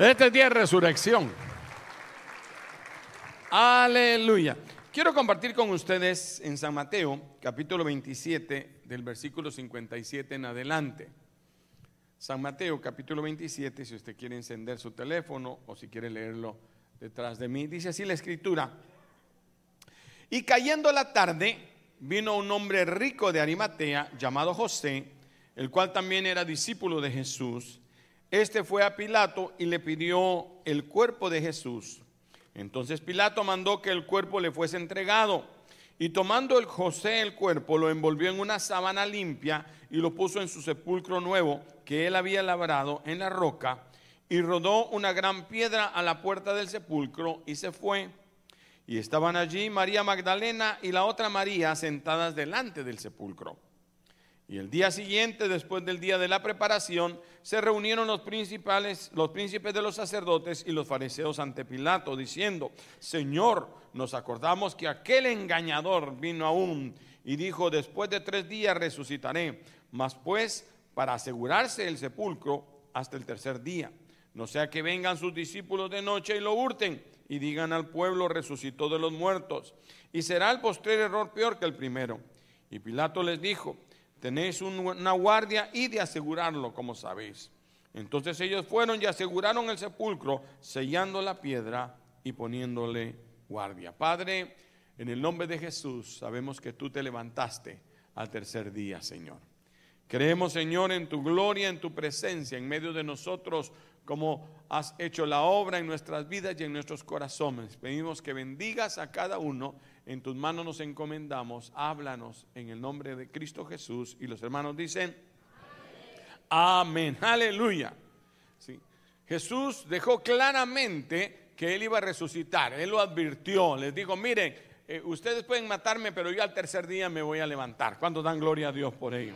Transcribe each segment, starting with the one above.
Este es día de resurrección. Aleluya. Quiero compartir con ustedes en San Mateo, capítulo 27, del versículo 57 en adelante. San Mateo, capítulo 27, si usted quiere encender su teléfono o si quiere leerlo detrás de mí, dice así la escritura. Y cayendo la tarde, vino un hombre rico de Arimatea llamado José, el cual también era discípulo de Jesús. Este fue a Pilato y le pidió el cuerpo de Jesús. Entonces Pilato mandó que el cuerpo le fuese entregado. Y tomando el José el cuerpo, lo envolvió en una sábana limpia y lo puso en su sepulcro nuevo que él había labrado en la roca. Y rodó una gran piedra a la puerta del sepulcro y se fue. Y estaban allí María Magdalena y la otra María sentadas delante del sepulcro. Y el día siguiente, después del día de la preparación, se reunieron los principales, los príncipes de los sacerdotes y los fariseos ante Pilato, diciendo: Señor, nos acordamos que aquel engañador vino aún y dijo: Después de tres días resucitaré. Mas pues, para asegurarse el sepulcro hasta el tercer día, no sea que vengan sus discípulos de noche y lo hurten y digan al pueblo: resucitó de los muertos. Y será el postrer error peor que el primero. Y Pilato les dijo: Tenéis una guardia y de asegurarlo, como sabéis. Entonces ellos fueron y aseguraron el sepulcro, sellando la piedra y poniéndole guardia. Padre, en el nombre de Jesús, sabemos que tú te levantaste al tercer día, Señor. Creemos, Señor, en tu gloria, en tu presencia, en medio de nosotros, como has hecho la obra en nuestras vidas y en nuestros corazones. Pedimos que bendigas a cada uno en tus manos nos encomendamos, háblanos en el nombre de Cristo Jesús. Y los hermanos dicen, amén, aleluya. Jesús dejó claramente que él iba a resucitar, él lo advirtió, les dijo, miren, eh, ustedes pueden matarme, pero yo al tercer día me voy a levantar. ¿Cuántos dan gloria a Dios por ello?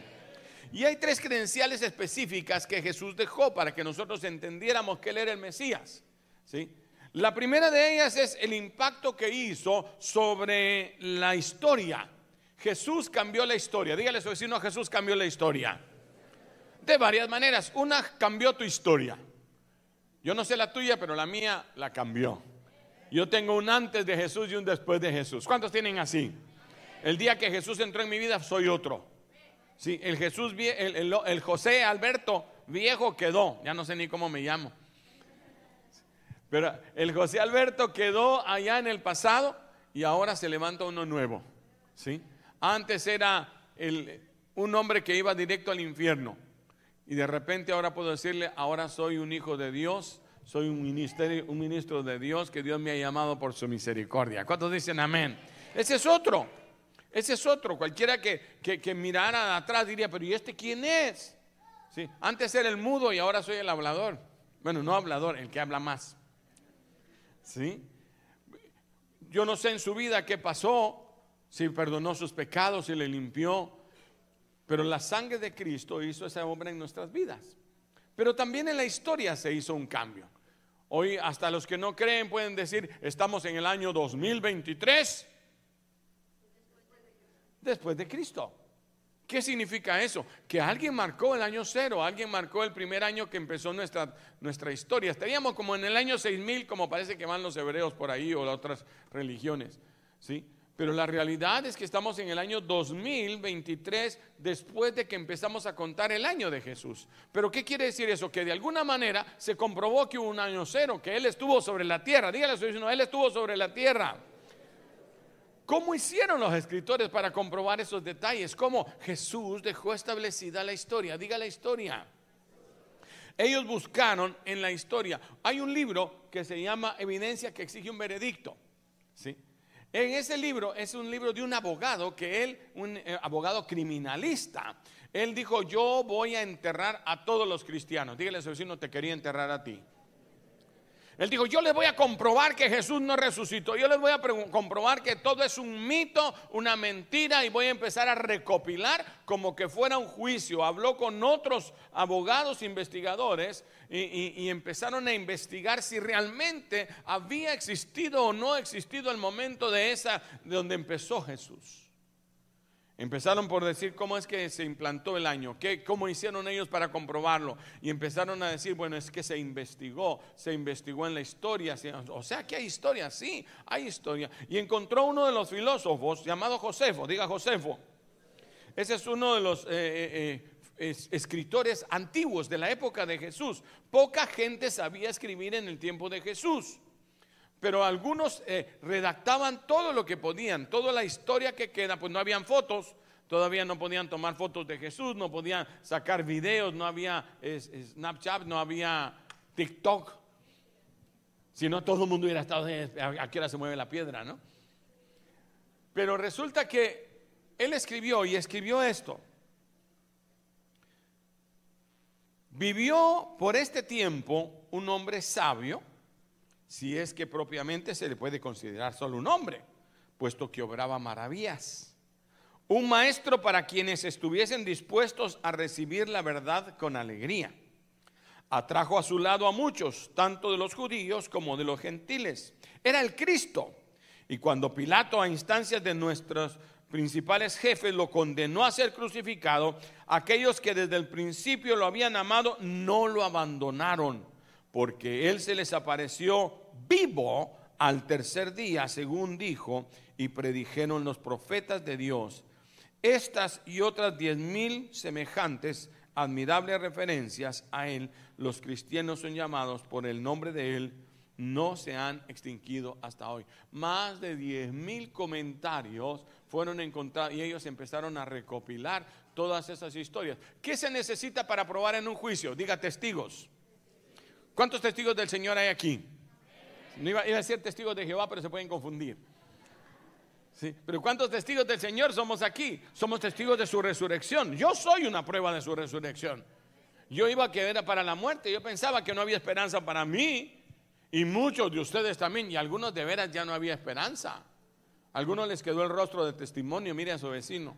Y hay tres credenciales específicas que Jesús dejó para que nosotros entendiéramos que Él era el Mesías. ¿sí? La primera de ellas es el impacto que hizo sobre la historia. Jesús cambió la historia. Dígale a su vecino, Jesús cambió la historia. De varias maneras. Una cambió tu historia. Yo no sé la tuya, pero la mía la cambió. Yo tengo un antes de Jesús y un después de Jesús. ¿Cuántos tienen así? El día que Jesús entró en mi vida soy otro. Sí, el Jesús, el, el José Alberto viejo quedó. Ya no sé ni cómo me llamo. Pero el José Alberto quedó allá en el pasado y ahora se levanta uno nuevo. ¿sí? Antes era un hombre que iba directo al infierno. Y de repente ahora puedo decirle, ahora soy un hijo de Dios, soy un, ministerio, un ministro de Dios que Dios me ha llamado por su misericordia. ¿Cuántos dicen amén? Ese es otro. Ese es otro. Cualquiera que, que, mirara atrás diría, pero ¿y este quién es? ¿Sí? Antes era el mudo y ahora soy el hablador. Bueno, no hablador, el que habla más. ¿Sí? Yo no sé en su vida qué pasó, si perdonó sus pecados, si le limpió, pero la sangre de Cristo hizo esa obra en nuestras vidas. Pero también en la historia se hizo un cambio. Hoy hasta los que no creen pueden decir, estamos en el año 2023 después de Cristo. ¿Qué significa eso? Que alguien marcó el año cero, alguien marcó el primer año que empezó nuestra, nuestra historia. Estaríamos como en el año 6000, como parece que van los hebreos por ahí o las otras religiones. ¿sí? Pero la realidad es que estamos en el año 2023 después de que empezamos a contar el año de Jesús. Pero ¿qué quiere decir eso? Que de alguna manera se comprobó que hubo un año cero, que Él estuvo sobre la tierra. Dígale a su vecino, Él estuvo sobre la tierra. ¿Cómo hicieron los escritores para comprobar esos detalles? ¿Cómo Jesús dejó establecida la historia? Diga la historia. Ellos buscaron en la historia. Hay un libro que se llama Evidencia que exige un veredicto. ¿sí? En ese libro es un libro de un abogado que él, un eh, abogado criminalista, él dijo, yo voy a enterrar a todos los cristianos. Dígale a su vecino, te quería enterrar a ti. Él dijo, yo les voy a comprobar que Jesús no resucitó. Yo les voy a comprobar que todo es un mito, una mentira y voy a empezar a recopilar como que fuera un juicio. Habló con otros abogados investigadores y, empezaron a investigar si realmente había existido o no existido el momento de esa, de donde empezó Jesús. Empezaron por decir cómo es que se implantó el año, ¿Qué, cómo hicieron ellos para comprobarlo. Y empezaron a decir, bueno, es que se investigó, se investigó en la historia. O sea que hay historia, sí, hay historia. Y encontró uno de los filósofos llamado Josefo, diga Josefo. Ese es uno de los eh, eh, eh, escritores antiguos de la época de Jesús. Poca gente sabía escribir en el tiempo de Jesús pero algunos eh, redactaban todo lo que podían, toda la historia que queda, pues no habían fotos, todavía no podían tomar fotos de Jesús, no podían sacar videos, no había Snapchat, no había TikTok. Si no, todo el mundo hubiera estado, a qué hora se mueve la piedra, ¿no? Pero resulta que él escribió y escribió esto. Vivió por este tiempo un hombre sabio si es que propiamente se le puede considerar solo un hombre, puesto que obraba maravillas. Un maestro para quienes estuviesen dispuestos a recibir la verdad con alegría. Atrajo a su lado a muchos, tanto de los judíos como de los gentiles. Era el Cristo. Y cuando Pilato, a instancias de nuestros principales jefes, lo condenó a ser crucificado, aquellos que desde el principio lo habían amado no lo abandonaron, porque él se les apareció vivo al tercer día, según dijo y predijeron los profetas de Dios. Estas y otras diez mil semejantes, admirables referencias a Él, los cristianos son llamados por el nombre de Él, no se han extinguido hasta hoy. Más de diez mil comentarios fueron encontrados y ellos empezaron a recopilar todas esas historias. ¿Qué se necesita para probar en un juicio? Diga testigos. ¿Cuántos testigos del Señor hay aquí? No iba, a decir testigos de Jehová, pero se pueden confundir. ¿Sí? Pero ¿cuántos testigos del Señor somos aquí? Somos testigos de su resurrección. Yo soy una prueba de su resurrección. Yo iba a quedar para la muerte. Yo pensaba que no había esperanza para mí. Y muchos de ustedes también. Y algunos de veras ya no había esperanza. Algunos les quedó el rostro de testimonio. Mire a su vecino.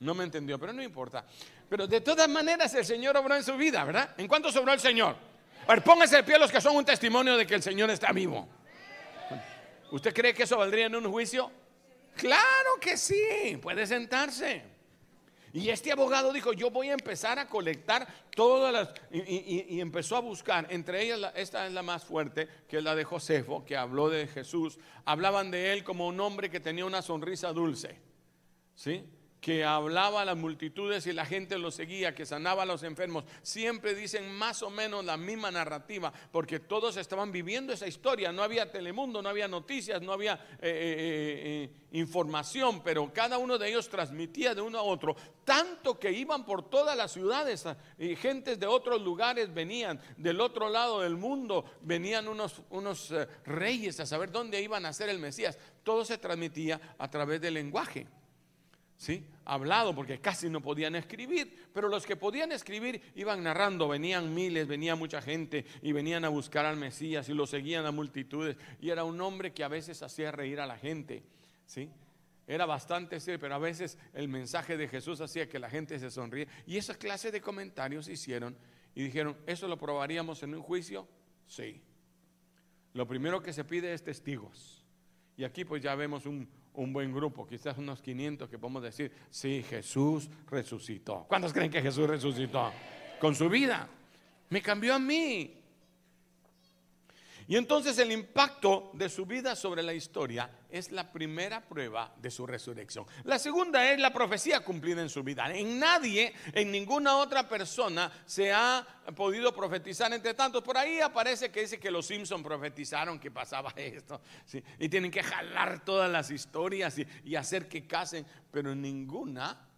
No me entendió, pero no importa. Pero de todas maneras el Señor obró en su vida, ¿verdad? ¿En cuánto sobró el Señor? Ver, pónganse de pie los que son un testimonio de que el Señor está vivo. ¿Usted cree que eso valdría en un juicio? Claro que sí, puede sentarse. Y este abogado dijo, yo voy a empezar a colectar todas las... Y, empezó a buscar, entre ellas, esta es la más fuerte, que es la de Josefo, que habló de Jesús. Hablaban de él como un hombre que tenía una sonrisa dulce. ¿Sí? Que hablaba a las multitudes y la gente lo seguía, que sanaba a los enfermos. Siempre dicen más o menos la misma narrativa, porque todos estaban viviendo esa historia. No había Telemundo, no había noticias, no había eh, eh, eh, información, pero cada uno de ellos transmitía de uno a otro, tanto que iban por todas las ciudades y gentes de otros lugares venían, del otro lado del mundo venían unos, unos reyes a saber dónde iban a ser el Mesías. Todo se transmitía a través del lenguaje. ¿Sí? Hablado, porque casi no podían escribir, pero los que podían escribir iban narrando, venían miles, venía mucha gente y venían a buscar al Mesías y lo seguían a multitudes. Y era un hombre que a veces hacía reír a la gente, ¿sí? Era bastante serio, pero a veces el mensaje de Jesús hacía que la gente se sonríe. Y esa clase de comentarios hicieron y dijeron, ¿eso lo probaríamos en un juicio? Sí. Lo primero que se pide es testigos. Y aquí pues ya vemos un, un buen grupo, quizás unos 500 que podemos decir, sí, Jesús resucitó. ¿Cuántos creen que Jesús resucitó? Con su vida. Me cambió a mí. Y entonces el impacto de su vida sobre la historia es la primera prueba de su resurrección. La segunda es la profecía cumplida en su vida. En nadie, en ninguna otra persona se ha podido profetizar entre tantos. Por ahí aparece que dice que los Simpson profetizaron que pasaba esto. Y tienen que jalar todas las historias y, y hacer que casen, pero ninguna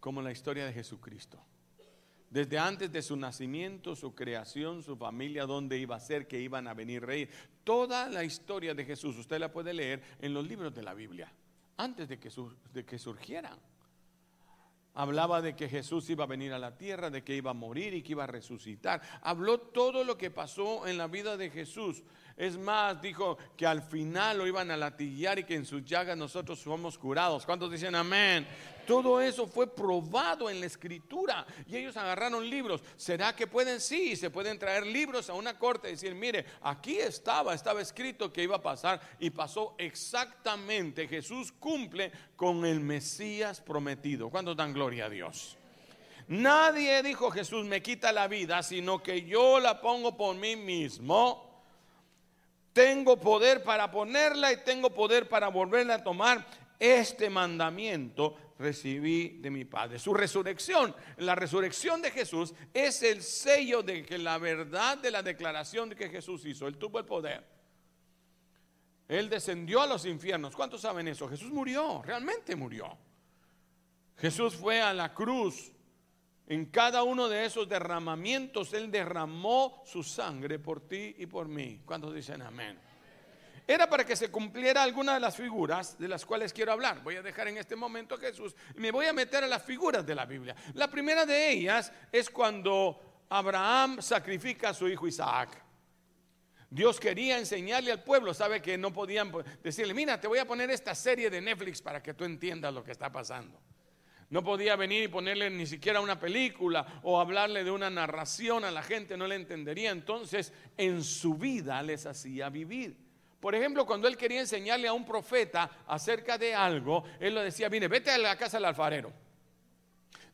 como la historia de Jesucristo desde antes de su nacimiento, su creación, su familia, dónde iba a ser, que iban a venir reyes. Toda la historia de Jesús usted la puede leer en los libros de la Biblia, antes de que, de que surgieran. Hablaba de que Jesús iba a venir a la tierra, de que iba a morir y que iba a resucitar. Habló todo lo que pasó en la vida de Jesús. Es más, dijo que al final lo iban a latillar y que en sus llagas nosotros somos curados. ¿Cuántos dicen amén? Todo eso fue probado en la escritura y ellos agarraron libros. ¿Será que pueden? Sí, se pueden traer libros a una corte y decir, mire, aquí estaba, estaba escrito que iba a pasar y pasó exactamente. Jesús cumple con el Mesías prometido. ¿Cuándo dan gloria a Dios? Nadie dijo Jesús me quita la vida, sino que yo la pongo por mí mismo. Tengo poder para ponerla y tengo poder para volverla a tomar. Este mandamiento recibí de mi Padre. Su resurrección, la resurrección de Jesús es el sello de que la verdad de la declaración de que Jesús hizo, Él tuvo el poder. Él descendió a los infiernos. ¿Cuántos saben eso? Jesús murió, realmente murió. Jesús fue a la cruz. En cada uno de esos derramamientos Él derramó su sangre por ti y por mí. ¿Cuántos dicen amén? era para que se cumpliera alguna de las figuras de las cuales quiero hablar. Voy a dejar en este momento a Jesús y me voy a meter a las figuras de la Biblia. La primera de ellas es cuando Abraham sacrifica a su hijo Isaac. Dios quería enseñarle al pueblo, sabe que no podían decirle, mira, te voy a poner esta serie de Netflix para que tú entiendas lo que está pasando. No podía venir y ponerle ni siquiera una película o hablarle de una narración a la gente, no le entendería. Entonces, en su vida les hacía vivir. Por ejemplo, cuando él quería enseñarle a un profeta acerca de algo, él le decía, viene, vete a la casa del alfarero.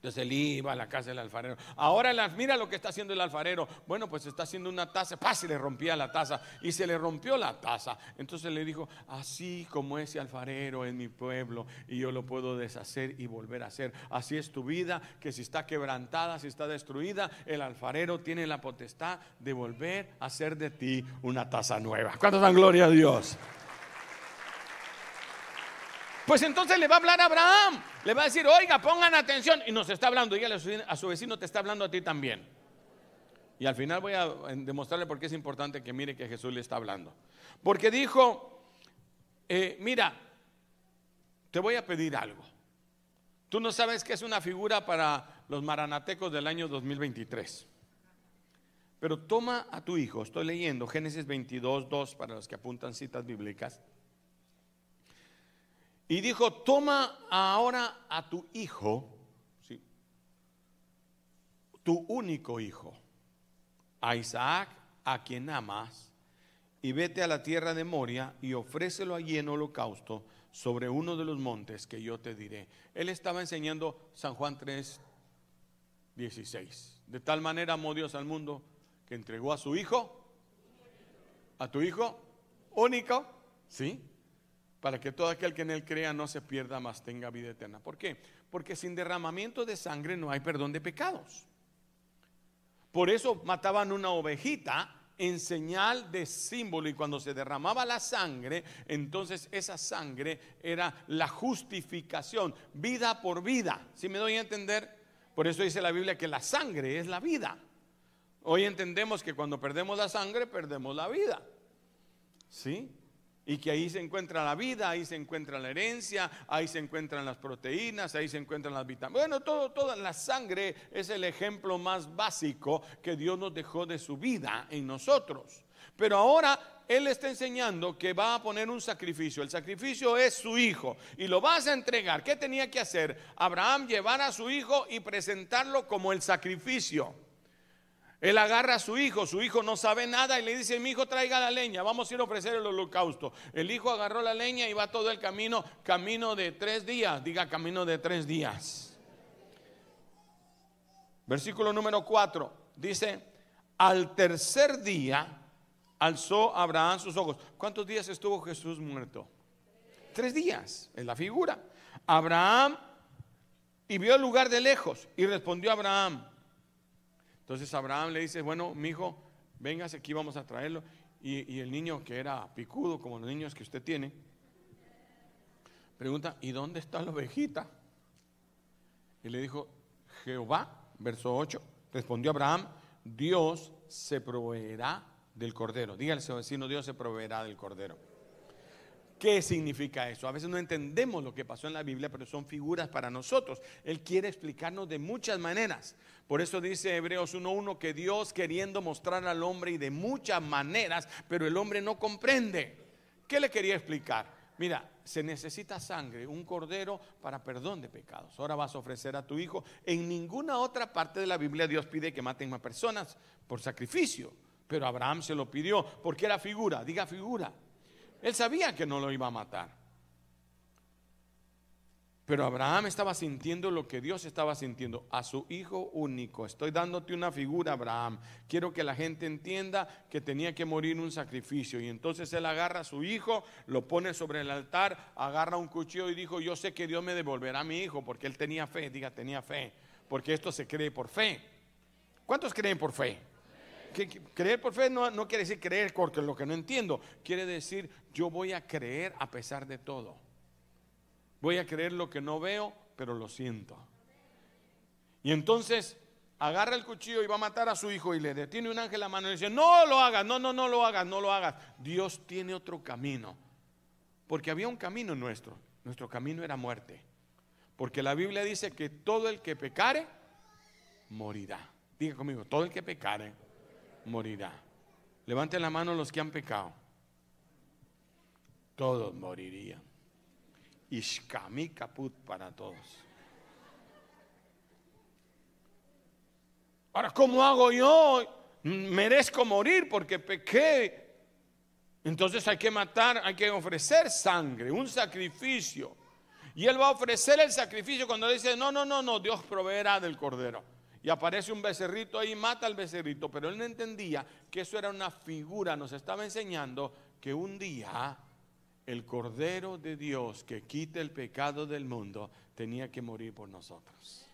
Entonces él iba a la casa del alfarero. Ahora mira lo que está haciendo el alfarero. Bueno, pues está haciendo una taza. ¡Paz! Y le rompía la taza. Y se le rompió la taza. Entonces le dijo, así como ese alfarero en mi pueblo y yo lo puedo deshacer y volver a hacer. Así es tu vida, que si está quebrantada, si está destruida, el alfarero tiene la potestad de volver a hacer de ti una taza nueva. ¿Cuánto dan gloria a Dios? Pues entonces le va a hablar a Abraham. Le va a decir, oiga, pongan atención. Y nos está hablando, dígale a su vecino, te está hablando a ti también. Y al final voy a demostrarle por qué es importante que mire que Jesús le está hablando. Porque dijo, eh, mira, te voy a pedir algo. Tú no sabes que es una figura para los maranatecos del año 2023. Pero toma a tu hijo, estoy leyendo Génesis 22, 2 para los que apuntan citas bíblicas. Y dijo, toma ahora a tu hijo, tu único hijo, a Isaac, a quien amas, y vete a la tierra de Moria y ofrécelo allí en holocausto sobre uno de los montes que yo te diré. Él estaba enseñando San Juan 3, 16. De tal manera amó Dios al mundo que entregó a su hijo, a tu hijo único, ¿sí? Para que todo aquel que en él crea no se pierda, más tenga vida eterna. ¿Por qué? Porque sin derramamiento de sangre no hay perdón de pecados. Por eso mataban una ovejita en señal de símbolo y cuando se derramaba la sangre, entonces esa sangre era la justificación, vida por vida. ¿Sí me doy a entender? Por eso dice la Biblia que la sangre es la vida. Hoy entendemos que cuando perdemos la sangre, perdemos la vida. ¿Sí? Y que ahí se encuentra la vida, ahí se encuentra la herencia, ahí se encuentran las proteínas, ahí se encuentran las vitaminas. Bueno, todo, toda la sangre es el ejemplo más básico que Dios nos dejó de su vida en nosotros. Pero ahora Él está enseñando que va a poner un sacrificio. El sacrificio es su hijo y lo vas a entregar. ¿Qué tenía que hacer? Abraham llevar a su hijo y presentarlo como el sacrificio. Él agarra a su hijo, su hijo no sabe nada y le dice, mi hijo traiga la leña, vamos a ir a ofrecer el holocausto. El hijo agarró la leña y va todo el camino, camino de tres días, diga camino de tres días. Versículo número cuatro, dice, al tercer día alzó Abraham sus ojos. ¿Cuántos días estuvo Jesús muerto? Tres días, es la figura. Abraham y vio el lugar de lejos y respondió Abraham, entonces Abraham le dice, bueno, mi hijo, véngase aquí, vamos a traerlo. Y, el niño que era picudo, como los niños que usted tiene, pregunta, ¿y dónde está la ovejita? Y le dijo, Jehová, verso 8, respondió Abraham, Dios se proveerá del cordero. Dígale a su vecino, Dios se proveerá del cordero. ¿Qué significa eso? A veces no entendemos lo que pasó en la Biblia, pero son figuras para nosotros. Él quiere explicarnos de muchas maneras. Por eso dice Hebreos 1.1 que Dios queriendo mostrar al hombre y de muchas maneras, pero el hombre no comprende. ¿Qué le quería explicar? Mira, se necesita sangre, un cordero para perdón de pecados. Ahora vas a ofrecer a tu hijo. En ninguna otra parte de la Biblia Dios pide que maten más personas por sacrificio. Pero Abraham se lo pidió porque era figura, diga figura. Él sabía que no lo iba a matar. Pero Abraham estaba sintiendo lo que Dios estaba sintiendo a su hijo único. Estoy dándote una figura, Abraham. Quiero que la gente entienda que tenía que morir un sacrificio. Y entonces él agarra a su hijo, lo pone sobre el altar, agarra un cuchillo y dijo, yo sé que Dios me devolverá a mi hijo, porque él tenía fe, diga, tenía fe, porque esto se cree por fe. ¿Cuántos creen por fe? Creer por fe no, no quiere decir creer porque lo que no entiendo, quiere decir yo voy a creer a pesar de todo. Voy a creer lo que no veo, pero lo siento. Y entonces agarra el cuchillo y va a matar a su hijo y le detiene un ángel la mano y dice, no lo hagas, no, no, no lo hagas, no lo hagas. Dios tiene otro camino. Porque había un camino nuestro. Nuestro camino era muerte. Porque la Biblia dice que todo el que pecare, morirá. Diga conmigo, todo el que pecare, morirá. Levanten la mano los que han pecado. Todos morirían. Ishkami caput para todos. Ahora, ¿cómo hago yo? Merezco morir porque pequé. Entonces hay que matar, hay que ofrecer sangre, un sacrificio. Y él va a ofrecer el sacrificio cuando dice, no, no, no, no, Dios proveerá del cordero. Y aparece un becerrito ahí, mata al becerrito, pero él no entendía que eso era una figura, nos estaba enseñando que un día el Cordero de Dios que quita el pecado del mundo tenía que morir por nosotros.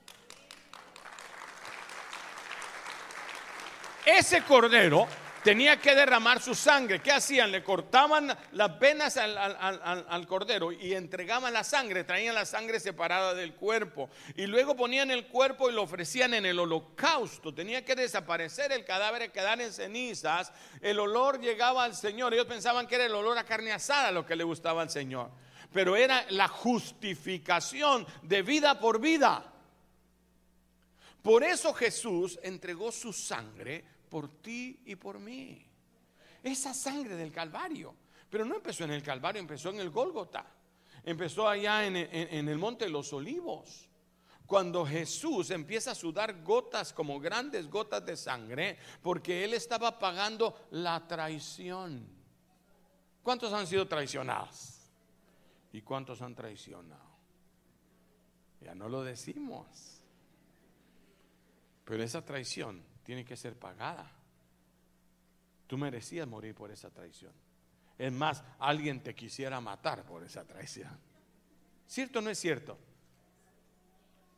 Ese Cordero tenía que derramar su sangre. ¿Qué hacían? Le cortaban las venas al, cordero y entregaban la sangre, traían la sangre separada del cuerpo y luego ponían el cuerpo y lo ofrecían en el holocausto. Tenía que desaparecer el cadáver, quedar en cenizas. El olor llegaba al Señor. Ellos pensaban que era el olor a carne asada lo que le gustaba al Señor. Pero era la justificación de vida por vida. Por eso Jesús entregó su sangre por ti y por mí. Esa sangre del Calvario. Pero no empezó en el Calvario, empezó en el Gólgota. Empezó allá en, el Monte de los Olivos. Cuando Jesús empieza a sudar gotas como grandes gotas de sangre, porque Él estaba pagando la traición. ¿Cuántos han sido traicionados? ¿Y cuántos han traicionado? Ya no lo decimos. Pero esa traición tiene que ser pagada. Tú merecías morir por esa traición. Es más, alguien te quisiera matar por esa traición. ¿Cierto o no es cierto?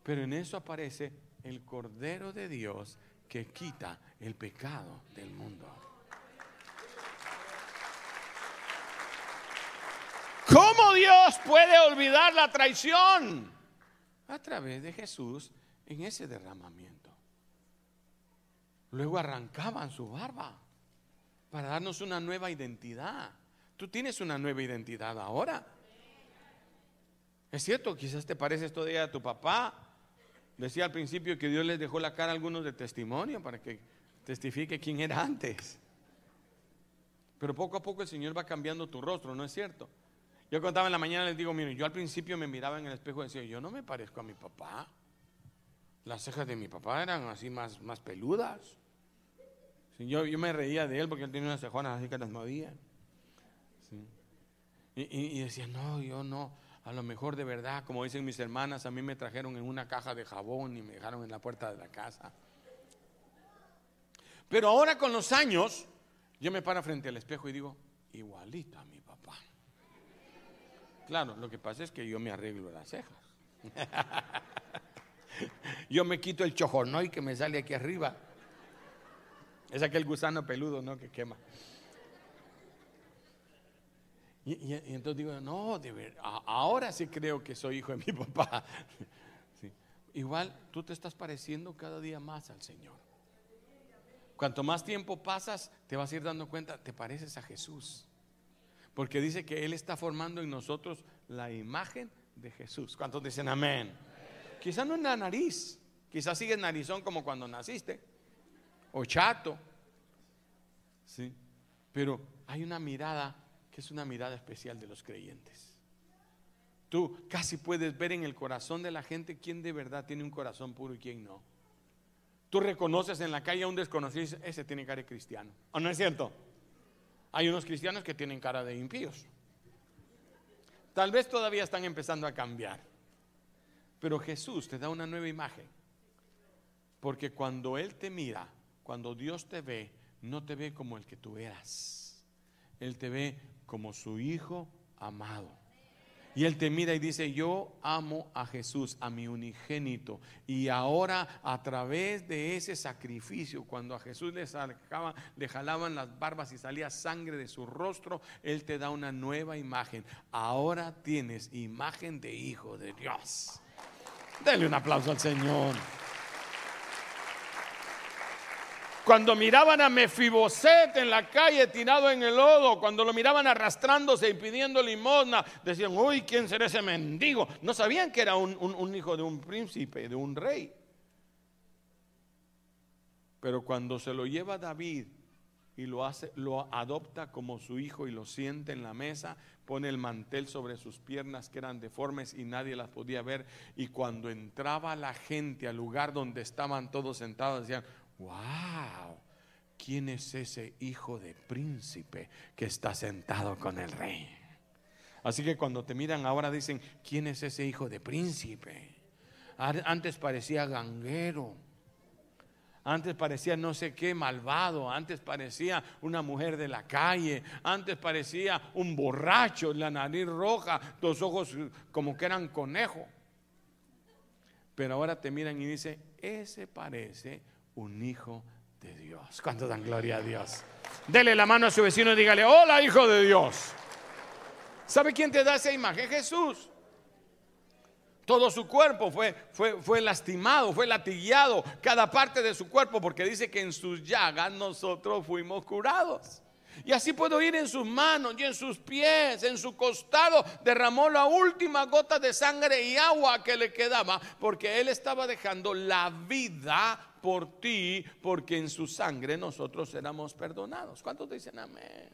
Pero en eso aparece el Cordero de Dios que quita el pecado del mundo. ¿Cómo Dios puede olvidar la traición? A través de Jesús en ese derramamiento. Luego arrancaban su barba para darnos una nueva identidad. Tú tienes una nueva identidad ahora. Es cierto, quizás te pareces todavía a tu papá. Decía al principio que Dios les dejó la cara a algunos de testimonio para que testifique quién era antes. Pero poco a poco el Señor va cambiando tu rostro, ¿no es cierto? Yo contaba en la mañana, les digo, miren, yo al principio me miraba en el espejo y decía, yo no me parezco a mi papá. Las cejas de mi papá eran así más, más peludas. Yo, yo me reía de él porque él tenía unas cejonas así que las movía. Y, decía, no, yo no. A lo mejor de verdad, como dicen mis hermanas, a mí me trajeron en una caja de jabón y me dejaron en la puerta de la casa. Pero ahora con los años, yo me paro frente al espejo y digo, igualito a mi papá. Claro, lo que pasa es que yo me arreglo las cejas. yo me quito el y que me sale aquí arriba es aquel gusano peludo, ¿no? Que quema. Y, entonces digo, no, de ver, ahora sí creo que soy hijo de mi papá. Igual tú te estás pareciendo cada día más al Señor. Cuanto más tiempo pasas, te vas a ir dando cuenta, te pareces a Jesús. Porque dice que Él está formando en nosotros la imagen de Jesús. ¿Cuántos dicen amén? Quizás no en la nariz, quizás sigues narizón como cuando naciste o chato. ¿sí? Pero hay una mirada que es una mirada especial de los creyentes. Tú casi puedes ver en el corazón de la gente quién de verdad tiene un corazón puro y quién no. Tú reconoces en la calle a un desconocido y ese tiene cara de cristiano. ¿O no es cierto? Hay unos cristianos que tienen cara de impíos. Tal vez todavía están empezando a cambiar. Pero Jesús te da una nueva imagen. Porque cuando Él te mira, cuando Dios te ve, no te ve como el que tú eras. Él te ve como su Hijo amado. Y él te mira y dice, yo amo a Jesús, a mi unigénito. Y ahora a través de ese sacrificio, cuando a Jesús le, le jalaban las barbas y salía sangre de su rostro, Él te da una nueva imagen. Ahora tienes imagen de hijo de Dios. Dele un aplauso al Señor. Cuando miraban a Mefiboset en la calle tirado en el lodo, cuando lo miraban arrastrándose y pidiendo limosna, decían, uy, ¿quién será ese mendigo? No sabían que era un, hijo de un príncipe, de un rey. Pero cuando se lo lleva David y lo hace, lo adopta como su hijo y lo siente en la mesa, pone el mantel sobre sus piernas que eran deformes y nadie las podía ver. Y cuando entraba la gente al lugar donde estaban todos sentados, decían, wow, ¿quién es ese hijo de príncipe que está sentado con el rey? Así que cuando te miran ahora dicen, ¿quién es ese hijo de príncipe? Antes parecía ganguero. Antes parecía no sé qué malvado, antes parecía una mujer de la calle, antes parecía un borracho, la nariz roja, los ojos como que eran conejo. Pero ahora te miran y dicen, ese parece un hijo de Dios. ¿Cuánto dan gloria a Dios? Dele la mano a su vecino y dígale, hola hijo de Dios. ¿Sabe quién te da esa imagen? Jesús. Todo su cuerpo fue, fue, fue lastimado, fue latillado, cada parte de su cuerpo, porque dice que en sus llagas nosotros fuimos curados. Y así puedo ir en sus manos y en sus pies, en su costado, derramó la última gota de sangre y agua que le quedaba, porque él estaba dejando la vida por ti, porque en su sangre nosotros éramos perdonados. ¿Cuántos dicen amén?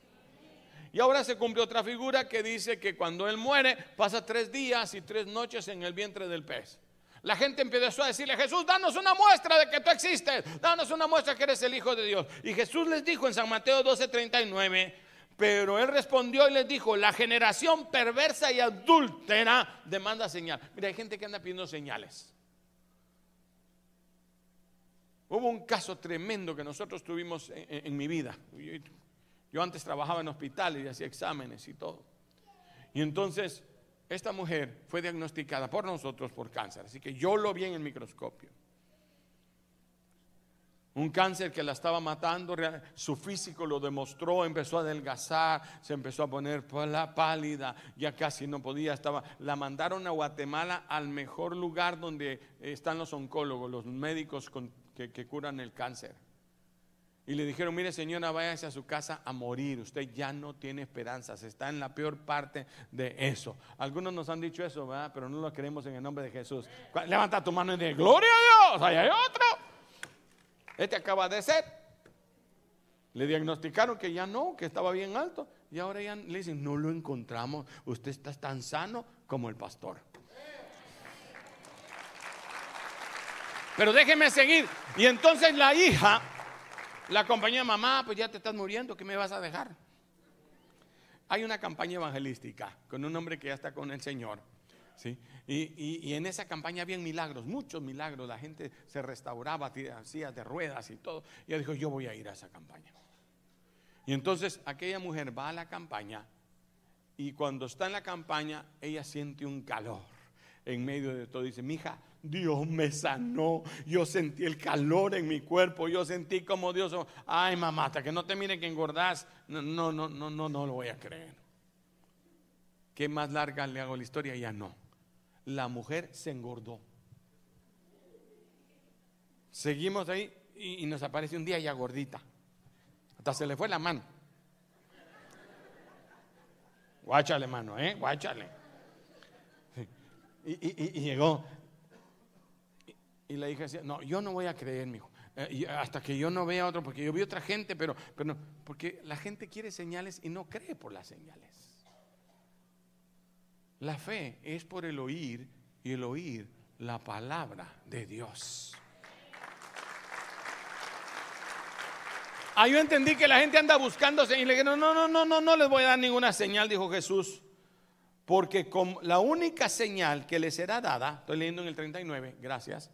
Y ahora se cumple otra figura que dice que cuando él muere pasa tres días y tres noches en el vientre del pez. La gente empezó a decirle, Jesús, danos una muestra de que tú existes, danos una muestra que eres el Hijo de Dios. Y Jesús les dijo en San Mateo 12:39, pero él respondió y les dijo, la generación perversa y adúltera demanda señal. Mira, hay gente que anda pidiendo señales. Hubo un caso tremendo que nosotros tuvimos en, mi vida. Yo, antes trabajaba en hospitales y hacía exámenes y todo. Y entonces esta mujer fue diagnosticada por nosotros por cáncer. Así que yo lo vi en el microscopio. Un cáncer que la estaba matando, su físico lo demostró, empezó a adelgazar, se empezó a poner pálida, ya casi no podía, estaba, la mandaron a Guatemala al mejor lugar donde están los oncólogos, los médicos con que, curan el cáncer. Y le dijeron, mire señora, váyase a su casa a morir, usted ya no tiene esperanzas, está en la peor parte de eso. Algunos nos han dicho eso, ¿verdad? pero no lo creemos en el nombre de Jesús. Levanta tu mano y dice, gloria a Dios, ahí hay otro. Este acaba de ser. Le diagnosticaron que ya no, que estaba bien alto. Y ahora ya le dicen, no lo encontramos, usted está tan sano como el pastor. Pero déjeme seguir. Y entonces la hija, la compañía, mamá, pues ya te estás muriendo, ¿qué me vas a dejar? Hay una campaña evangelística con un hombre que ya está con el Señor. ¿sí? Y, en esa campaña había milagros, muchos milagros. La gente se restauraba, hacía de ruedas y todo. Y ella dijo, yo voy a ir a esa campaña. Y entonces aquella mujer va a la campaña y cuando está en la campaña, ella siente un calor en medio de todo. Dice, mi hija, Dios me sanó. Yo sentí el calor en mi cuerpo. Yo sentí como Dios. Ay, mamá, hasta que no te miren que engordás. No, no, no, no, no, lo voy a creer. ¿Qué más larga le hago la historia? Ya no. La mujer se engordó. Seguimos ahí y, nos aparece un día ya gordita. Hasta se le fue la mano. Guáchale, mano, ¿eh? Guáchale. Y, llegó, y la hija decía, no, yo no voy a creer, mi hijo. Eh, hasta que yo no vea otro, porque yo vi otra gente, pero, pero no, porque la gente quiere señales y no cree por las señales. La fe es por el oír y el oír la palabra de Dios. Ah, yo entendí que la gente anda buscándose y le dijeron, no, no, no, no, no les voy a dar ninguna señal, dijo Jesús, porque con la única señal que les será dada, estoy leyendo en el 39, gracias,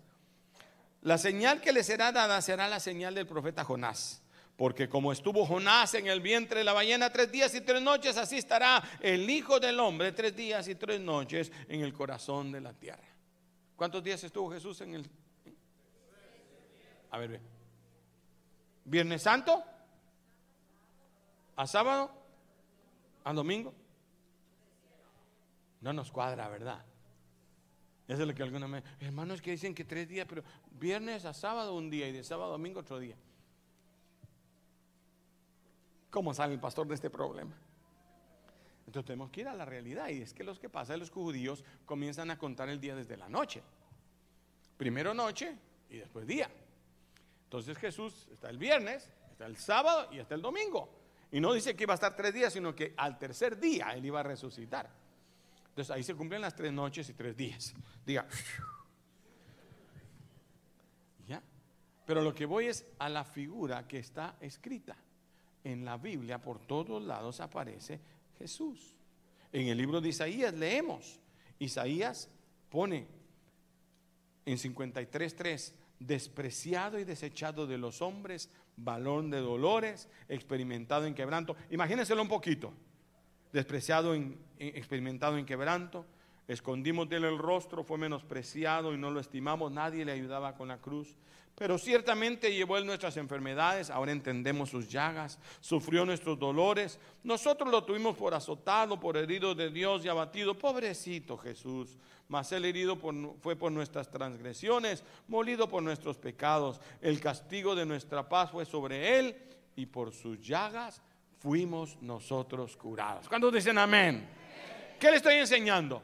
la señal que le será dada será la señal del profeta Jonás. Porque como estuvo Jonás en el vientre de la ballena tres días y tres noches, así estará el Hijo del Hombre tres días y tres noches en el corazón de la tierra. ¿Cuántos días estuvo Jesús en el... A ver, ¿Viernes Santo? ¿A sábado? ¿A domingo? No nos cuadra, ¿verdad? Eso es lo que algunos me... Hermanos que dicen que tres días, pero viernes a sábado un día y de sábado a domingo otro día. ¿Cómo sale el pastor de este problema? Entonces tenemos que ir a la realidad y es que los que pasan los judíos comienzan a contar el día desde la noche. Primero noche y después día. Entonces Jesús está el viernes, está el sábado y está el domingo. Y no dice que iba a estar tres días, sino que al tercer día él iba a resucitar. Entonces ahí se cumplen las tres noches y tres días. Diga. ¿Ya? Pero lo que voy es a la figura que está escrita. En la Biblia por todos lados aparece Jesús. En el libro de Isaías leemos. Isaías pone en 53.3, despreciado y desechado de los hombres, balón de dolores, experimentado en quebranto. Imagínenselo un poquito despreciado, en, experimentado en quebranto, escondimos de él el rostro, fue menospreciado y no lo estimamos, nadie le ayudaba con la cruz. Pero ciertamente llevó él nuestras enfermedades, ahora entendemos sus llagas, sufrió nuestros dolores. Nosotros lo tuvimos por azotado, por herido de Dios y abatido. Pobrecito Jesús, mas él herido fue por nuestras transgresiones, molido por nuestros pecados. El castigo de nuestra paz fue sobre él y por sus llagas fuimos nosotros curados. ¿Cuántos dicen amén? ¿Qué le estoy enseñando?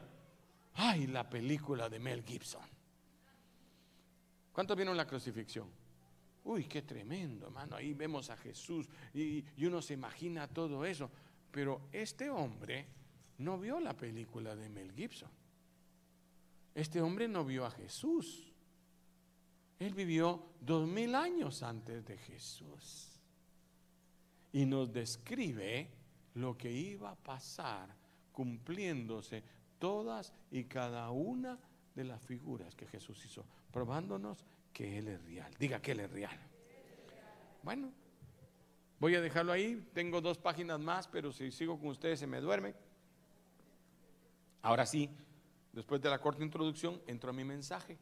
Ay, la película de Mel Gibson. ¿Cuántos vieron la crucifixión? Uy, qué tremendo, hermano. Ahí vemos a Jesús y, y, uno se imagina todo eso. Pero este hombre no vio la película de Mel Gibson. Este hombre no vio a Jesús. Él vivió dos mil años antes de Jesús y nos describe lo que iba a pasar cumpliéndose todas y cada una de las figuras que Jesús hizo, probándonos que Él es real. Diga que Él es real. Bueno, voy a dejarlo ahí. Tengo dos páginas más, pero si sigo con ustedes se me duerme. Ahora sí, después de la corta introducción, entro a mi mensaje.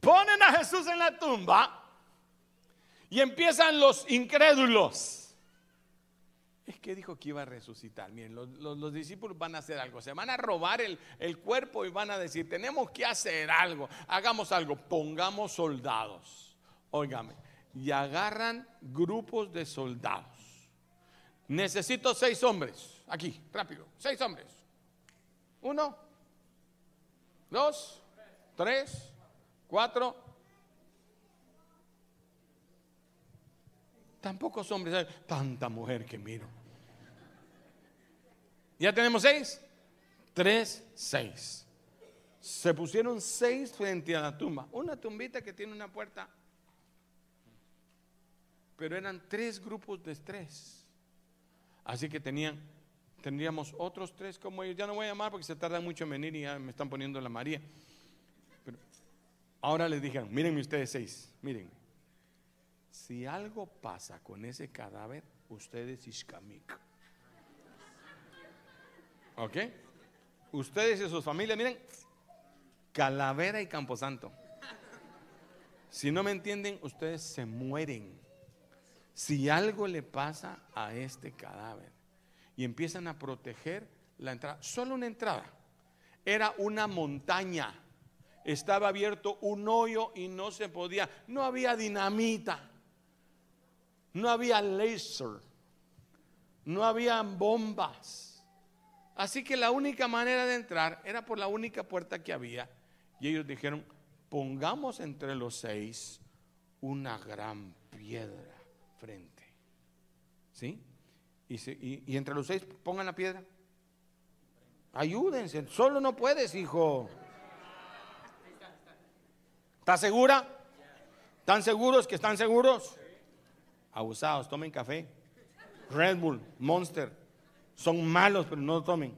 Ponen a Jesús en la tumba y empiezan los incrédulos. Es que dijo que iba a resucitar. Miren, los, discípulos van a hacer algo. Se van a robar el, el cuerpo y van a decir, tenemos que hacer algo. Hagamos algo. Pongamos soldados. Óigame. Y agarran grupos de soldados. Necesito seis hombres. Aquí, rápido. Seis hombres. Uno, dos, tres, cuatro, Tan pocos hombres, tanta mujer que miro. ¿Ya tenemos seis? Tres, seis. Se pusieron seis frente a la tumba. Una tumbita que tiene una puerta. Pero eran tres grupos de tres. Así que tenían, tendríamos otros tres como ellos. Ya no voy a llamar porque se tarda mucho en venir y ya me están poniendo la María. Pero ahora les dijeron, mírenme ustedes seis, mírenme. Si algo pasa con ese cadáver, ustedes iskamik. ¿Ok? Ustedes y sus familias, miren, Calavera y Camposanto. Si no me entienden, ustedes se mueren. Si algo le pasa a este cadáver y empiezan a proteger la entrada, solo una entrada, era una montaña, estaba abierto un hoyo y no se podía, no había dinamita no había laser, no había bombas. Así que la única manera de entrar era por la única puerta que había. Y ellos dijeron, pongamos entre los seis una gran piedra frente. ¿Sí? Y, y entre los seis pongan la piedra. Ayúdense, solo no puedes, hijo. ¿Estás segura? ¿Están seguros que están seguros? Abusados, tomen café. Red Bull, Monster. Son malos, pero no lo tomen.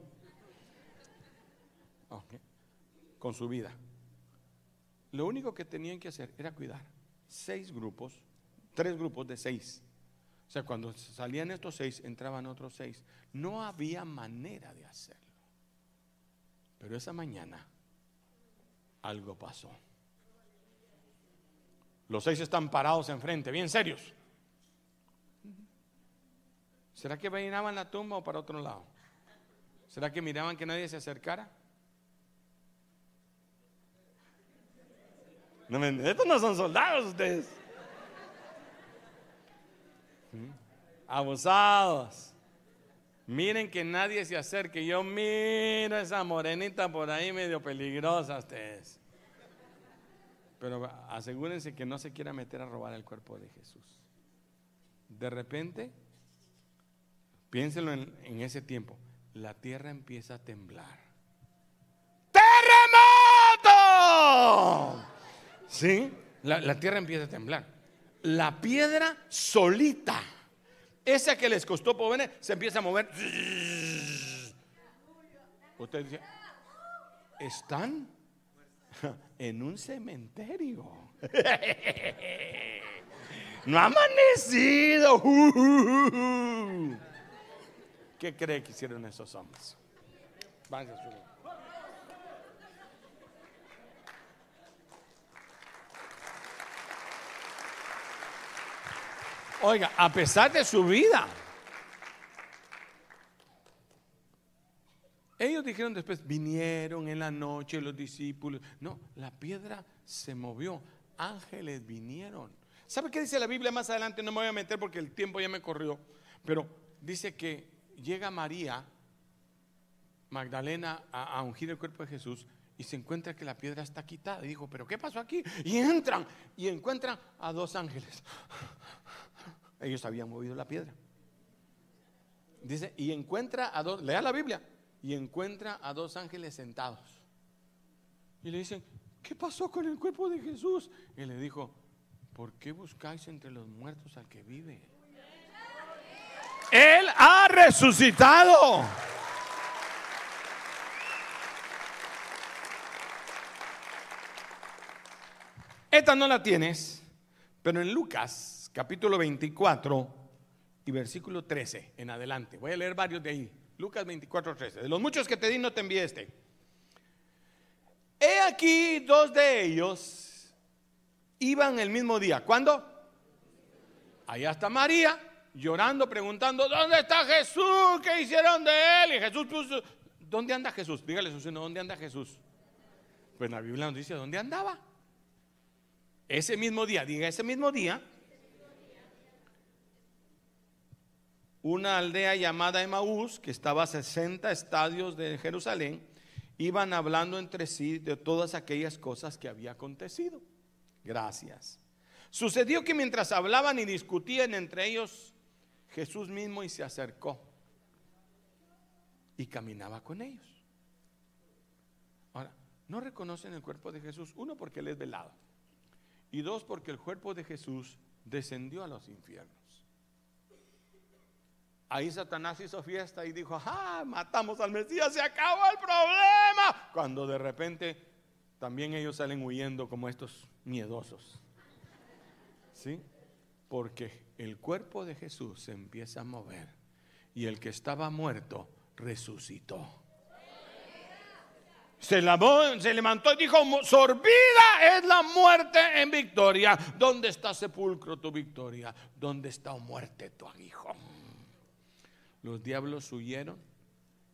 Con su vida. Lo único que tenían que hacer era cuidar. Seis grupos, tres grupos de seis. O sea, cuando salían estos seis, entraban otros seis. No había manera de hacerlo. Pero esa mañana algo pasó. Los seis están parados enfrente, bien serios. ¿Será que miraban la tumba o para otro lado? ¿Será que miraban que nadie se acercara? No estos no son soldados ustedes. ¿Mm? Abusados. Miren que nadie se acerque. Yo miro esa morenita por ahí medio peligrosa ustedes. Pero asegúrense que no se quiera meter a robar el cuerpo de Jesús. De repente, piénsenlo en, ese tiempo, la tierra empieza a temblar. ¡Terremoto! ¿Sí? La, la tierra empieza a temblar. La piedra solita esa que les costó poner se empieza a mover. Usted dice, están en un cementerio. No ha amanecido. ¿Qué cree que hicieron esos hombres? Oiga, a pesar de su vida. Ellos dijeron después, vinieron en la noche los discípulos. No, la piedra se movió. Ángeles vinieron. ¿Sabe qué dice la Biblia más adelante? No me voy a meter porque el tiempo ya me corrió. Pero dice que llega María Magdalena a, ungir el cuerpo de Jesús y se encuentra que la piedra está quitada. Y dijo, ¿pero qué pasó aquí? Y entran y encuentran a dos ángeles. Ellos habían movido la piedra. Dice, y encuentra a dos, lea la Biblia, y encuentra a dos ángeles sentados. Y le dicen, ¿qué pasó con el cuerpo de Jesús? Y le dijo, ¿por qué buscáis entre los muertos al que vive? Él ha resucitado. Esta no la tienes, pero en Lucas capítulo 24 y versículo 13 en adelante. Voy a leer varios de ahí. Lucas 24, 13. De los muchos que te di, no te envié este. He aquí dos de ellos iban el mismo día. ¿Cuándo? Allá está María llorando, preguntando, ¿dónde está Jesús? ¿Qué hicieron de él? Y Jesús puso, ¿dónde anda Jesús? Dígale, Susana, ¿dónde anda Jesús? Pues la Biblia nos dice, ¿dónde andaba? Ese mismo día, diga, ese mismo día, una aldea llamada Emaús, que estaba a 60 estadios de Jerusalén, iban hablando entre sí de todas aquellas cosas que había acontecido. Gracias. Sucedió que mientras hablaban y discutían entre ellos, Jesús mismo y se acercó y caminaba con ellos. Ahora, no reconocen el cuerpo de Jesús, uno porque él es velado y dos porque el cuerpo de Jesús descendió a los infiernos. Ahí Satanás hizo fiesta y dijo, ah, matamos al Mesías, se acabó el problema. Cuando de repente también ellos salen huyendo como estos miedosos. ¿Sí? Porque el cuerpo de Jesús se empieza a mover y el que estaba muerto resucitó. Se, se levantó y dijo, sorbida es la muerte en victoria. ¿Dónde está sepulcro tu victoria? ¿Dónde está muerte tu aguijón? Los diablos huyeron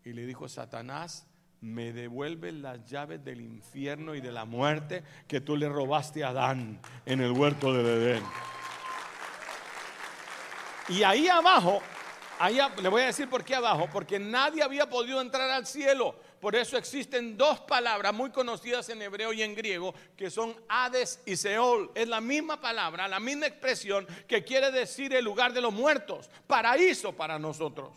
y le dijo Satanás, me devuelve las llaves del infierno y de la muerte que tú le robaste a Adán en el huerto de Edén. Y ahí abajo, ahí, le voy a decir por qué abajo, porque nadie había podido entrar al cielo, Por eso existen dos palabras muy conocidas en hebreo y en griego que son Hades y Seol. Es la misma palabra, la misma expresión que quiere decir el lugar de los muertos, paraíso para nosotros.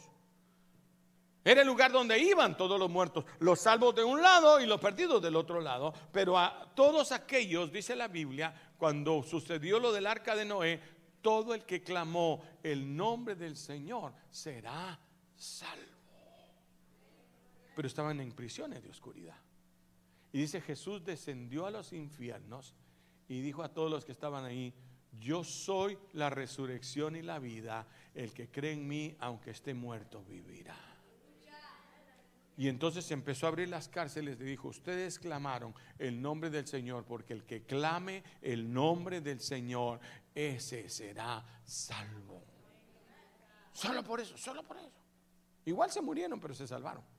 Era el lugar donde iban todos los muertos, los salvos de un lado y los perdidos del otro lado. Pero a todos aquellos, dice la Biblia, cuando sucedió lo del arca de Noé, todo el que clamó el nombre del Señor será salvo. Pero estaban en prisiones de oscuridad. Y dice Jesús descendió a los infiernos y dijo a todos los que estaban ahí, yo soy la resurrección y la vida, el que cree en mí, aunque esté muerto, vivirá. Y entonces empezó a abrir las cárceles y dijo, ustedes clamaron el nombre del Señor, porque el que clame el nombre del Señor, ese será salvo. Solo por eso, solo por eso. Igual se murieron, pero se salvaron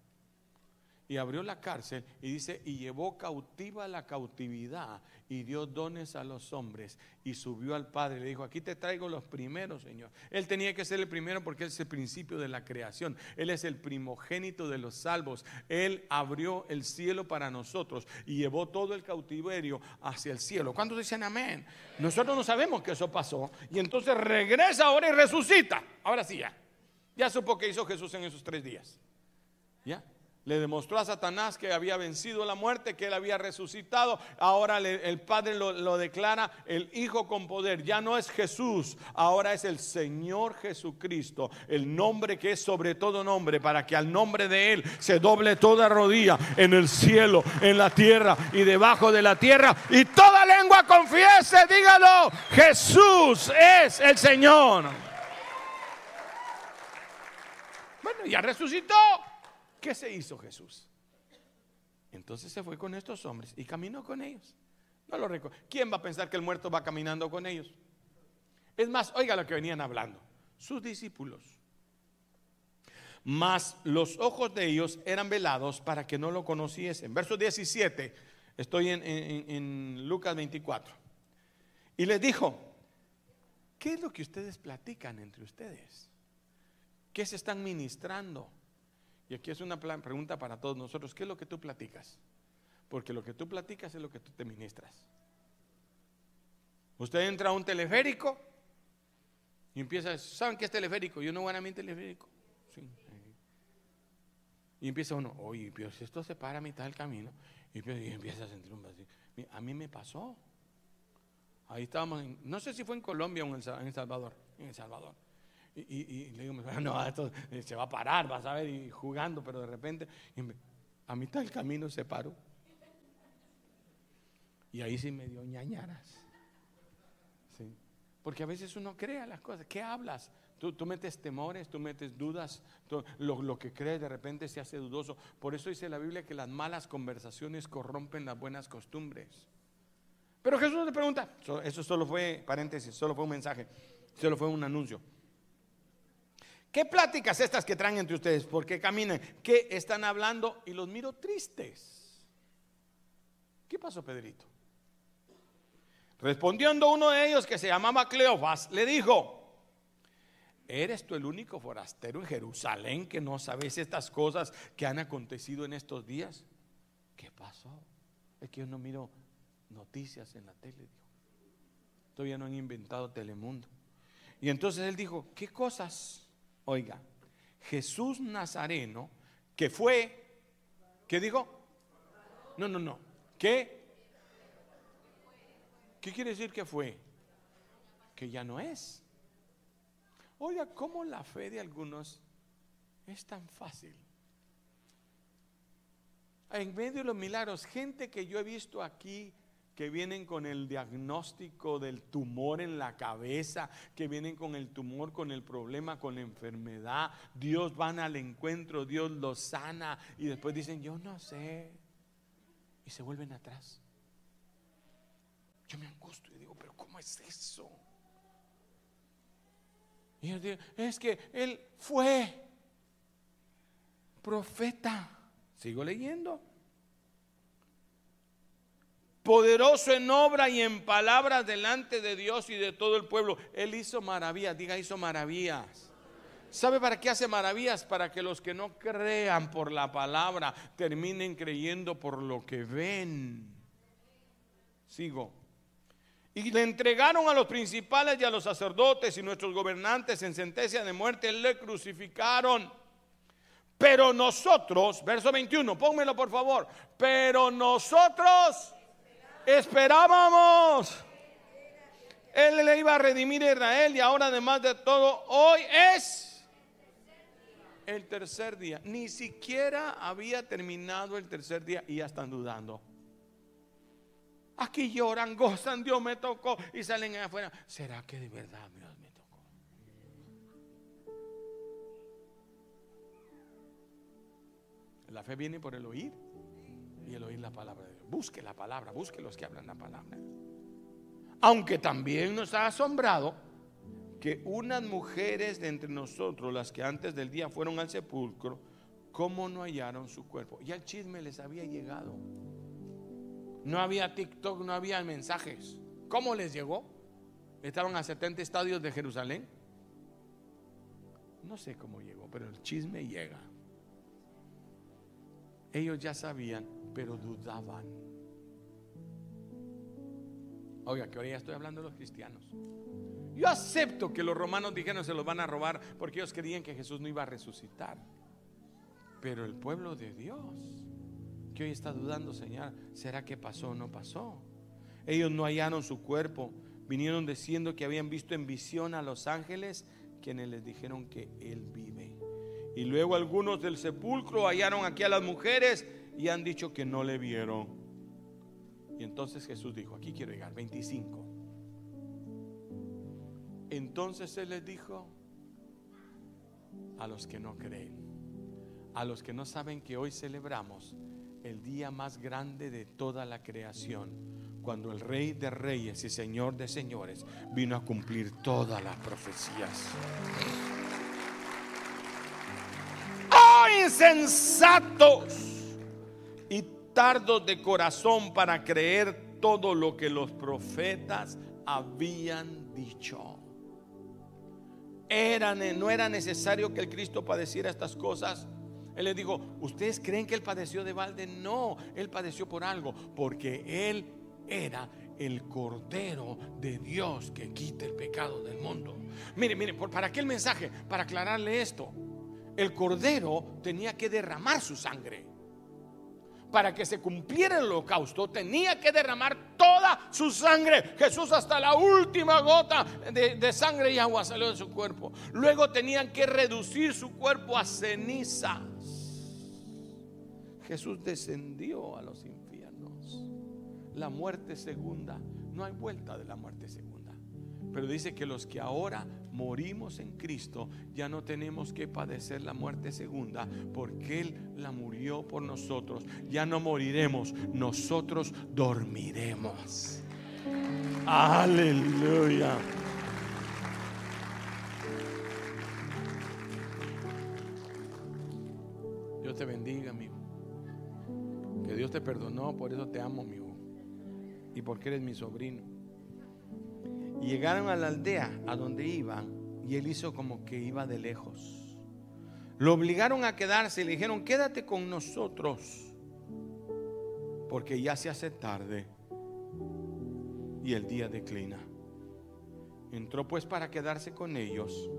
y abrió la cárcel y dice, y llevó cautiva la cautividad y dio dones a los hombres y subió al Padre y le dijo, aquí te traigo los primeros, Señor. Él tenía que ser el primero porque es el principio de la creación. Él es el primogénito de los salvos. Él abrió el cielo para nosotros y llevó todo el cautiverio hacia el cielo. ¿Cuántos dicen amén? Nosotros no sabemos que eso pasó y entonces regresa ahora y resucita. Ahora sí ya. Ya supo que hizo Jesús en esos tres días. ¿Ya? Le demostró a Satanás que había vencido la muerte, que él había resucitado. Ahora el Padre lo, declara el Hijo con poder. Ya no es Jesús, ahora es el Señor Jesucristo, el nombre que es sobre todo nombre, para que al nombre de Él se doble toda rodilla en el cielo, en la tierra y debajo de la tierra. Y toda lengua confiese, dígalo, Jesús es el Señor. Bueno, ya resucitó. ¿Qué se hizo Jesús? Entonces se fue con estos hombres y caminó con ellos. No lo ¿Quién va a pensar que el muerto va caminando con ellos? Es más, oiga lo que venían hablando. Sus discípulos. Mas los ojos de ellos eran velados para que no lo conociesen. Verso 17, estoy en, en Lucas 24. Y les dijo, ¿qué es lo que ustedes platican entre ustedes? ¿Qué se están ministrando? Y aquí es una pregunta para todos nosotros. ¿Qué es lo que tú platicas? Porque lo que tú platicas es lo que tú te ministras. Usted entra a un teleférico y empieza, ¿saben qué es teleférico? Yo no voy a mi teleférico. Y empieza uno, oye, pero si esto se para a mitad del camino, y empieza a sentir un vacío. A mí me pasó. Ahí estábamos, no sé si fue en Colombia o en El Salvador. En El Salvador. Y, le digo, no, esto eh, se va a parar, vas a ver, y jugando, pero de repente, a mitad del camino se paró. Y ahí sí me dio ñañaras. Porque a veces uno crea las cosas. ¿Qué hablas? Tú, tú metes temores, tú metes dudas, lo, lo, que crees de repente se hace dudoso. Por eso dice la Biblia que las malas conversaciones corrompen las buenas costumbres. Pero Jesús le pregunta, eso solo fue paréntesis, solo fue un mensaje, solo fue un anuncio. ¿Qué pláticas estas que traen entre ustedes? ¿Por qué caminan? ¿Qué están hablando? Y los miro tristes. ¿Qué pasó, Pedrito? Respondiendo uno de ellos que se llamaba Cleofas, le dijo, ¿eres tú el único forastero en Jerusalén que no sabes estas cosas que han acontecido en estos días? ¿Qué pasó? Es que yo no miro noticias en la tele. Todavía no han inventado Telemundo. Y entonces él dijo, ¿qué cosas? Oiga, Jesús Nazareno, que fue, ¿qué digo? No, no, no. ¿Qué? ¿Qué quiere decir que fue? Que ya no es. Oiga, ¿cómo la fe de algunos es tan fácil? En medio de los milagros, gente que yo he visto aquí que vienen con el diagnóstico del tumor en la cabeza, que vienen con el tumor, con el problema, con la enfermedad. Dios van al encuentro, Dios los sana y después dicen, yo no sé. Y se vuelven atrás. Yo me angustio y digo, pero ¿cómo es eso? Y yo digo, es que él fue profeta. Sigo leyendo poderoso en obra y en palabras delante de Dios y de todo el pueblo. Él hizo maravillas, diga, hizo maravillas. ¿Sabe para qué hace maravillas? Para que los que no crean por la palabra terminen creyendo por lo que ven. Sigo. Y le entregaron a los principales y a los sacerdotes y nuestros gobernantes en sentencia de muerte, le crucificaron. Pero nosotros, verso 21, pónmelo por favor, pero nosotros esperábamos. Él le iba a redimir a Israel y ahora además de todo, hoy es el tercer día. Ni siquiera había terminado el tercer día y ya están dudando. Aquí lloran, gozan, Dios me tocó y salen afuera. ¿Será que de verdad Dios me tocó? La fe viene por el oír y el oír la palabra de Dios. Busque la palabra, busque los que hablan la palabra. Aunque también nos ha asombrado que unas mujeres de entre nosotros, las que antes del día fueron al sepulcro, ¿cómo no hallaron su cuerpo? Ya el chisme les había llegado. No había TikTok, no había mensajes. ¿Cómo les llegó? Estaban a 70 estadios de Jerusalén. No sé cómo llegó, pero el chisme llega. Ellos ya sabían, pero dudaban. Oiga, que ahora ya estoy hablando de los cristianos. Yo acepto que los romanos dijeron se los van a robar porque ellos creían que Jesús no iba a resucitar. Pero el pueblo de Dios que hoy está dudando, Señor, ¿será que pasó o no pasó? Ellos no hallaron su cuerpo, vinieron diciendo que habían visto en visión a los ángeles, quienes les dijeron que Él vive. Y luego algunos del sepulcro hallaron aquí a las mujeres y han dicho que no le vieron. Y entonces Jesús dijo, aquí quiero llegar, 25. Entonces Él les dijo a los que no creen, a los que no saben que hoy celebramos el día más grande de toda la creación, cuando el Rey de Reyes y Señor de Señores vino a cumplir todas las profecías. Insensatos! Y tardos de corazón para creer todo lo que los profetas habían dicho. Era, no era necesario que el Cristo padeciera estas cosas él le dijo, ¿ustedes creen que él padeció de balde? No, él padeció por algo, porque él era el Cordero de Dios que quita el pecado del mundo. Mire, mire, ¿para qué el mensaje? Para aclararle esto. El Cordero tenía que derramar su sangre. Para que se cumpliera el holocausto tenía que derramar toda su sangre. Jesús hasta la última gota de, de sangre y agua salió de su cuerpo. Luego tenían que reducir su cuerpo a ceniza Jesús descendió a los infiernos. La muerte segunda, no hay vuelta de la muerte segunda. Pero dice que los que ahora morimos en Cristo ya no tenemos que padecer la muerte segunda porque Él la murió por nosotros. Ya no moriremos, nosotros dormiremos. Aleluya. Dios te bendiga, amigo. Que Dios te perdonó, por eso te amo, amigo. Y porque eres mi sobrino. Llegaron a la aldea a donde iban y él hizo como que iba de lejos. Lo obligaron a quedarse y le dijeron, quédate con nosotros, porque ya se hace tarde y el día declina. Entró pues para quedarse con ellos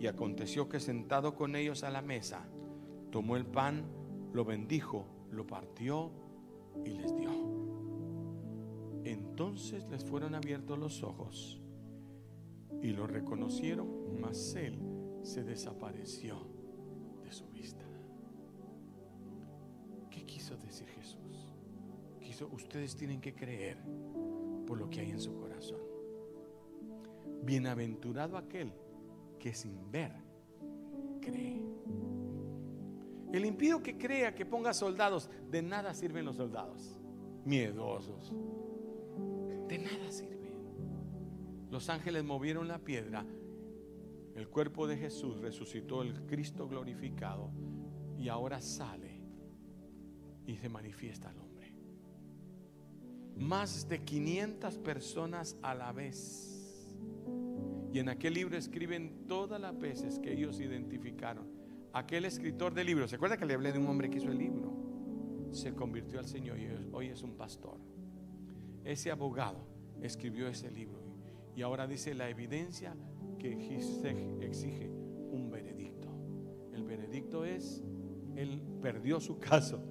y aconteció que sentado con ellos a la mesa, tomó el pan, lo bendijo lo partió y les dio. Entonces les fueron abiertos los ojos y lo reconocieron, mas él se desapareció de su vista. ¿Qué quiso decir Jesús? Quiso, ustedes tienen que creer por lo que hay en su corazón. Bienaventurado aquel que sin ver cree. El impío que crea que ponga soldados, de nada sirven los soldados. Miedosos. De nada sirven. Los ángeles movieron la piedra. El cuerpo de Jesús resucitó el Cristo glorificado y ahora sale y se manifiesta al hombre. Más de 500 personas a la vez. Y en aquel libro escriben todas las veces que ellos identificaron. Aquel escritor del libro, ¿se acuerda que le hablé de un hombre que hizo el libro? Se convirtió al Señor y hoy es un pastor. Ese abogado escribió ese libro y ahora dice la evidencia que exige un veredicto. El veredicto es, él perdió su caso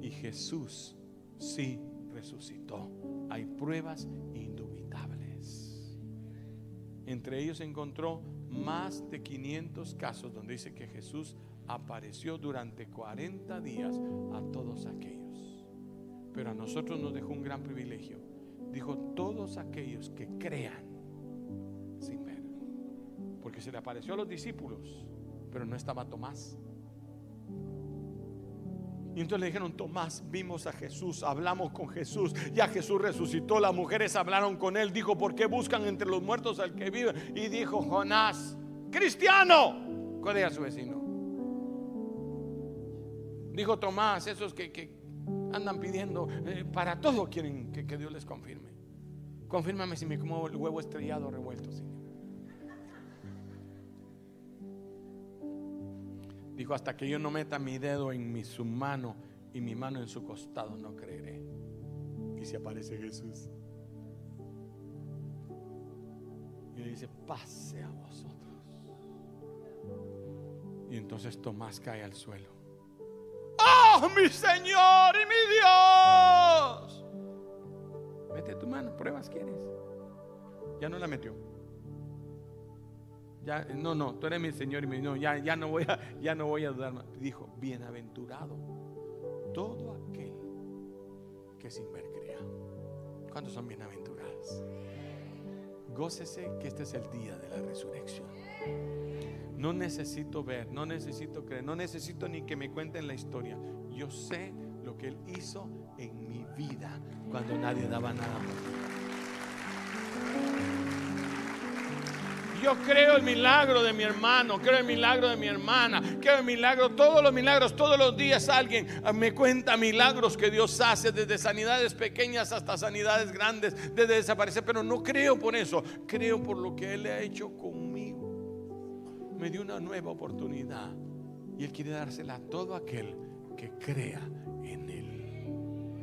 y Jesús sí resucitó. Hay pruebas indubitables. Entre ellos encontró más de 500 casos donde dice que Jesús apareció durante 40 días a todos aquellos. Pero a nosotros nos dejó un gran privilegio. Dijo, todos aquellos que crean sin ver. Porque se le apareció a los discípulos, pero no estaba Tomás. Y entonces le dijeron, Tomás, vimos a Jesús, hablamos con Jesús, ya Jesús resucitó, las mujeres hablaron con él, dijo, ¿por qué buscan entre los muertos al que vive? Y dijo, Jonás, cristiano, ¿cuál era su vecino? Dijo Tomás, esos que, andan pidiendo, eh, para todo quieren que, que, Dios les confirme. Confírmame si me como el huevo estrellado revuelto, Señor. Dijo, hasta que yo no meta mi dedo en mi, su mano y mi mano en su costado, no creeré. Y se aparece Jesús. Y le dice, pase a vosotros. Y entonces Tomás cae al suelo. ¡Oh, mi Señor y mi Dios! Mete tu mano, pruebas quieres. Ya no la metió no, no, tú eres mi Señor y mi no, ya, ya no voy a, ya no voy a dudar más. Dijo, bienaventurado todo aquel que sin ver crea. ¿Cuántos son bienaventurados? Gócese que este es el día de la resurrección. No necesito ver, no necesito creer, no necesito ni que me cuenten la historia. Yo sé lo que Él hizo en mi vida cuando nadie daba nada. Yo creo el milagro de mi hermano, creo el milagro de mi hermana, creo el milagro, todos los milagros, todos los días alguien me cuenta milagros que Dios hace, desde sanidades pequeñas hasta sanidades grandes, desde desaparecer, pero no creo por eso, creo por lo que Él ha hecho conmigo. Me dio una nueva oportunidad y Él quiere dársela a todo aquel que crea en Él.